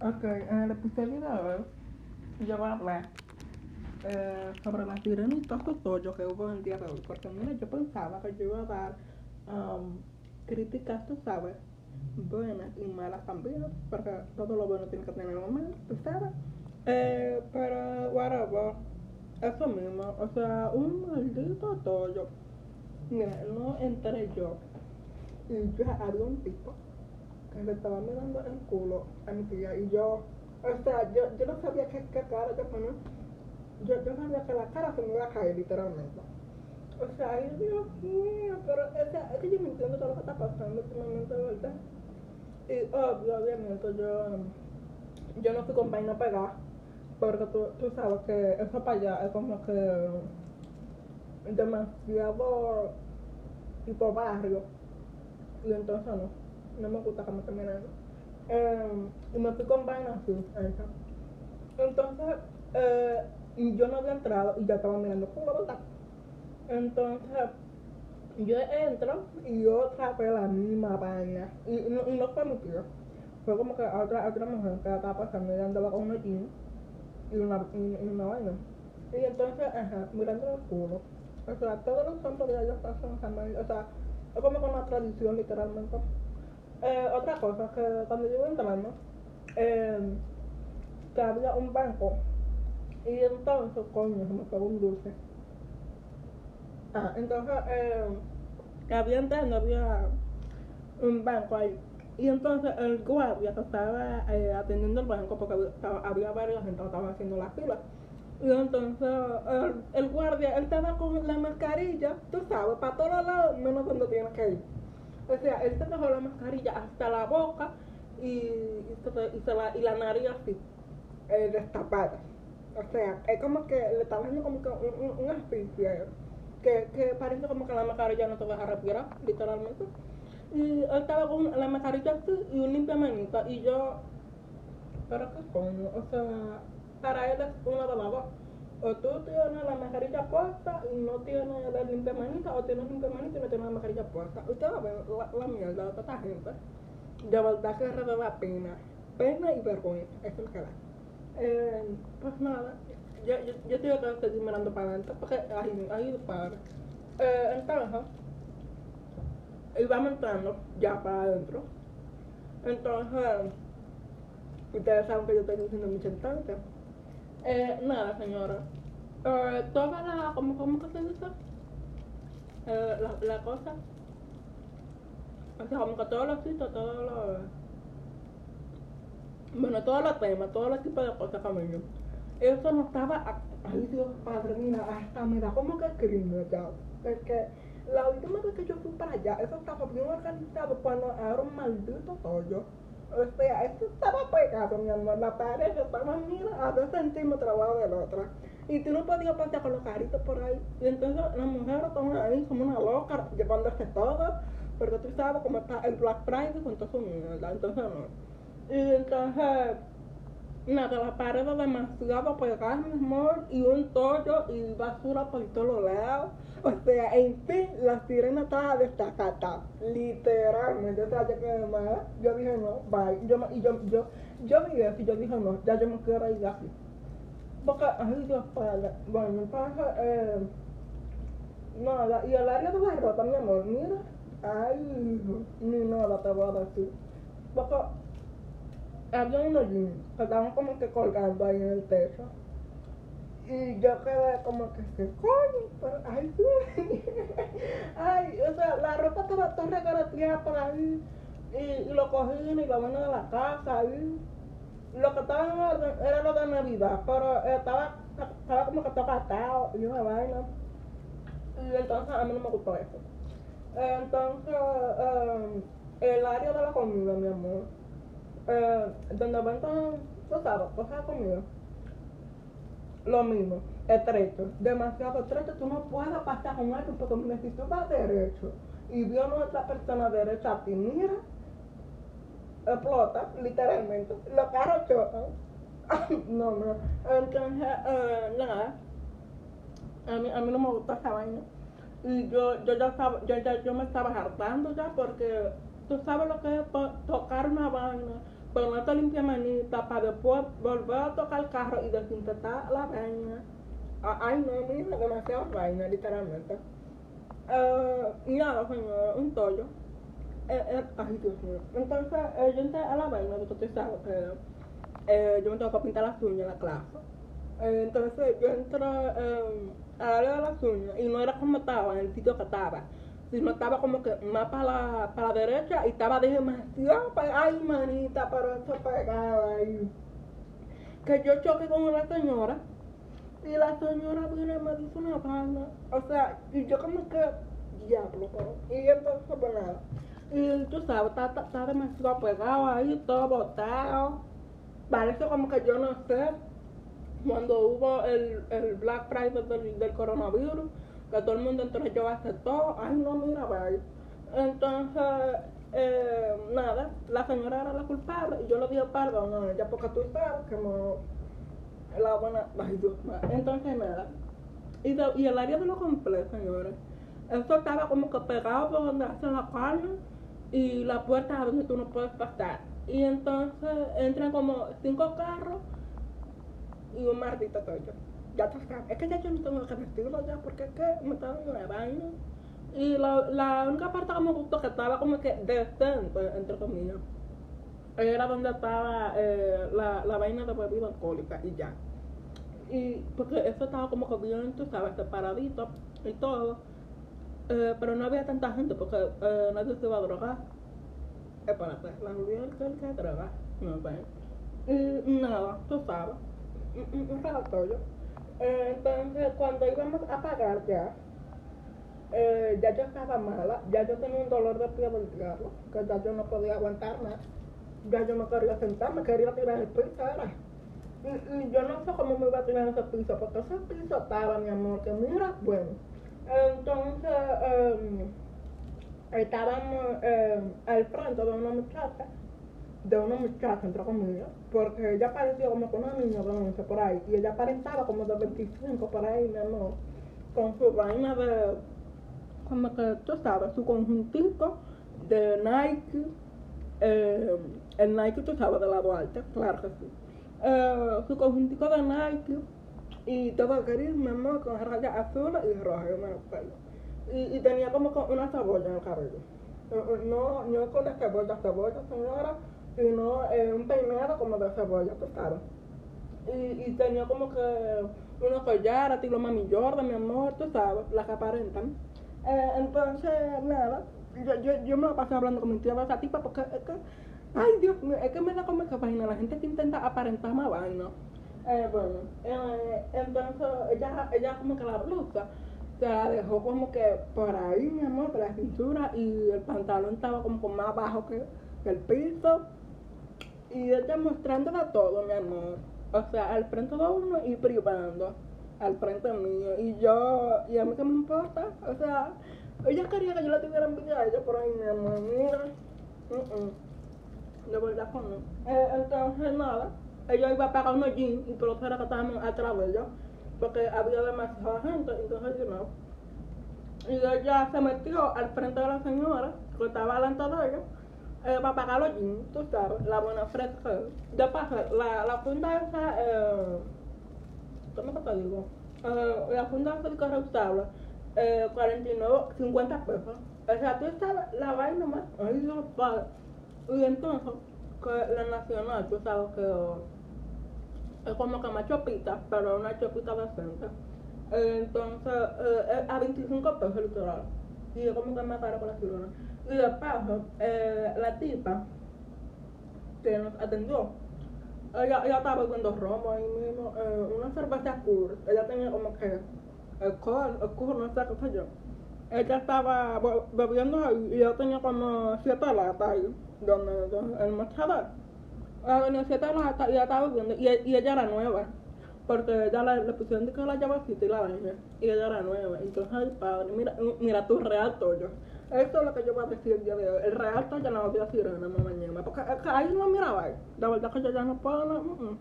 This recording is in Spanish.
Ok, en el episodio de hoy yo voy a hablar eh, sobre las sirenitas yo que hubo el día de hoy. Porque mira, yo pensaba que yo iba a dar um, críticas, tú sabes, buenas y malas también, porque todo lo bueno tiene que tener un mal, tú sabes. Eh, pero, whatever, eso mismo, o sea, un maldito tollo. Mira, no entré yo y ya había un tipo le estaba mirando el culo a mi tía y yo, o sea, yo, yo no sabía qué, qué cara yo ponía. Yo, yo sabía que la cara se me iba a caer literalmente. O sea, ay Dios mío, pero o es que yo no entiendo todo lo que está pasando últimamente, ¿verdad? Y obvio, obviamente yo, yo no fui con vaina pegada, porque tú, tú sabes que eso para allá es como que demasiado tipo barrio. Y entonces no, no me gusta estén mirando. Eh, y me fui con vaina así. Entonces, eh, yo no había entrado y ya estaba mirando culo, ¿verdad? Entonces, yo entro y otra vez la misma vaina. Y, no, y no fue mi tío. Fue como que otra, otra mujer que estaba pasando y andaba con una jean y una, y, y vaina. Y entonces, ajá, mirando el culo. O sea, todos los santos días ellos pasan. O sea, es como con una tradición literalmente. Eh, otra cosa, que cuando yo iba entrando, eh, que había un banco. Y entonces, coño, se me pegó un dulce. Ah, entonces, eh, había entrando, había un banco ahí. Y entonces el guardia que estaba eh, atendiendo el banco, porque había, había varios gente que estaban haciendo la fila. Y entonces el, el guardia, él estaba con la mascarilla, tú sabes, para todos lados, menos donde tiene que ir. O sea, él se dejó la mascarilla hasta la boca y, se- la, y la nariz así, eh, destapada. O sea, es como que le estaba haciendo como que un, un, un que, que parece como que la mascarilla no te deja respirar, literalmente. Y él estaba con la mascarilla así y un limpiamanita y yo, pero qué coño, o sea, para él es una de las dos. O tú tienes la mascarilla puesta y no tienes la limpiamanita, o tienes limpiamanita y no tienes la mascarilla puesta. Usted va a ver la, la mierda de esta gente. De verdad que de la pena. Pena y vergüenza, eso es lo que da. Eh, pues nada, yo, yo, yo tengo que seguir mirando para adelante porque ahí, ahí para. Eh, entonces, íbamos entrando ya para adentro. Entonces, ustedes saben que yo estoy diciendo mucho entonces. Eh, nada, señora. Eh, toda la, ¿cómo, cómo que se dice? Eh, la, la cosa. O como que todos los sitios, todos los... Bueno, todos los temas, todos los tipos de cosas, familia. Eso no estaba... Ay, Dios padre, mira, hasta me da como que crimen ya. Porque la última vez que yo fui para allá, eso estaba bien organizado cuando era un maldito tollo. O sea, eso estaba pegado, mi amor. La pared estaba, mira, a dos centímetros abajo de la otra. Y tú no podías pasar con los caritos por ahí. Y entonces las mujeres estaban ahí como una loca, llevándose todo. Porque tú sabes cómo está el Black Friday con todo su mierda. Entonces no. Y entonces, nada, la pared demasiado pegada, mi amor. Y un tollo y basura por todos lados. O sea, en fin, la sirena estaba destacada, literalmente. O sea, yo quedé mal. Yo dije no, bye. Yo, y yo, yo, yo vi eso y yo dije no, ya yo me quiero ir aquí. Porque, ay Dios padre. Bueno, entonces, eh, nada, y el área de la ropa, mi amor, mira. Ay, ni nada te voy a decir. Porque había unos jeans que estaban como que colgando ahí en el techo. Y yo quedé como que, ¿qué coño? Pero, ay, ay, o sea, la ropa estaba toda regateada por ahí. Y, lo cogían y lo van a la casa. Y lo que estaba en orden era lo de Navidad, pero estaba, estaba como que todo gastado y una vaina. Y entonces a mí no me gustó eso. Entonces, eh, el área de la comida, mi amor, eh, donde venden, tú sabes, cosas comida, lo mismo, estrecho, demasiado estrecho, tú no puedes pasar con eso porque mira, si derecho. Y vio a otra persona derecha a ti, mira, explota, literalmente, los carros chocan. no, no, entonces, eh, nada, a mí, a mí no me gusta esa vaina. Y yo, yo ya estaba, yo, ya, yo me estaba hartando ya porque tú sabes lo que es to- tocar una vaina, ponerte limpia manita para después volver a tocar el carro y desinfectar la vaina. Ah, Ay, no, mira, demasiada vaina, literalmente. Eh, y nada, señor, un tollo. Eh, eh, ay, Dios mío. Entonces, eh, yo entré a la vaina, que eh, yo me tengo que pintar las uñas en la clase. Eh, entonces, yo entré a darle de las uñas y no era como estaba, en el sitio que estaba, sino estaba como que más para la, para la derecha y estaba demasiado pegada. Ay, manita, pero eso pegaba ahí. Que yo choqué con una señora y la señora viene y me dice una vaina. O sea, y yo como que, diablo, pero. Y entonces, pues nada. Y tú sabes, está, está, está demasiado pegado ahí, todo botado. Parece como que yo no sé, cuando hubo el, el Black Friday del, del coronavirus, que todo el mundo entonces yo aceptó. Ay, no, mira, vaya. Entonces, eh, nada, la señora era la culpable y yo le di perdón a ella porque tú sabes que no la buena. Ay, Dios. Entonces, nada. Y, el área de lo completo, señores. Eso estaba como que pegado por donde hacen la carne y la puerta a donde tú no puedes pasar. Y entonces entran como cinco carros y un maldito toyo. Ya sabes. Es que ya yo no tengo que vestirlo ya porque es que me está dando vaina. Y la, única parte que me gustó que estaba como que decente, entre comillas, era donde estaba eh, la, la vaina de bebida alcohólica y ya. Y porque eso estaba como que bien, tú sabes, separadito y todo. Eh, pero no había tanta gente porque eh, nadie se iba a drogar. Espérate, la bebida alcohólica droga. No sé. Y nada, tú sabes. Un- Un un. Entonces, cuando íbamos a pagar ya, eh, ya yo estaba mala, ya yo tenía un dolor de pie del diablo, que ya yo no podía aguantar más. Ya yo no quería sentarme, quería tirar el piso, era. Y, yo no sé cómo me iba a tirar ese piso, porque ese piso estaba, mi amor, que mira, bueno. Entonces, eh, estábamos eh, al frente de una muchacha, de una muchacha, entre comillas, porque ella parecía como que una niña de 11 por ahí, y ella aparentaba como de 25 por ahí, mi amor, con su vaina de, como que tú sabes, su conjuntito de Nike, eh, el Nike, tú sabes, de la Duarte, claro que sí, eh, su conjuntito de Nike, y todo gris, mi amor, con rayas azules y rojas en el pelo. Y, y tenía como una cebolla en el cabello. No, no con la cebolla, cebolla, señora, sino eh, un peinado como de cebolla, sabes. Y, y tenía como que unos collares, estilo Mami Jordan, mi amor, tú sabes, las que aparentan. Eh, entonces, nada, yo, yo, yo me la pasé hablando con mi tía de esa tipa porque es que, ay Dios es que me da como esa vaina, la gente que intenta aparentar más vaina. Eh, bueno, eh, entonces ella, ella como que la blusa se la dejó como que por ahí, mi amor, por la cintura y el pantalón estaba como que más bajo que, que el piso. Y ella mostrándole todo, mi amor. O sea, al frente de uno y privando al frente mío. Y yo, y a mí que me importa, o sea, ella quería que yo la tuviera envidia a ella por ahí, mi amor, mira. Mm, mm. De verdad que no. Eh, entonces, nada, ella iba a pagar unos jeans y por eso era que estábamos atrás de ella, porque había demasiada gente, entonces yo no. Y ella se metió al frente de la señora, que estaba delante de ella, eh, los jeans, tú sabes, la buena fresca. De paso, la, la esa, eh, ¿cómo te digo? Eh, la esa de reusable, eh, 49, 50 pesos. O sea, tú sabes, la vaina más, ay Dios padre. Y entonces, que la nacional, tú sabes que es como que más chopita, pero una chopita decente. Eh, Entonces, eh, a 25 pesos literal. Y es como que más caro con la cirugía. Y de paso, eh, la tipa que nos atendió, ella, estaba bebiendo romo ahí mismo, eh, una cerveza cool. Ella tenía como que el cool, no sé qué sé yo. Ella estaba be- bebiendo ahí y yo tenía como siete latas ahí, donde, el mostrador. Ella tenía siete latas y ella estaba bebiendo, y ella era nueva. Porque ella le, le pusieron de que la llavecita y la vaina, y ella era nueva. Entonces, ay padre, mira, mira tu real toyo. Esto es lo que yo voy a decir el día de hoy. El real toyo no voy a decir en la mañana. Porque es que ahí no miraba. La verdad que yo ya no puedo, no, mm, mm.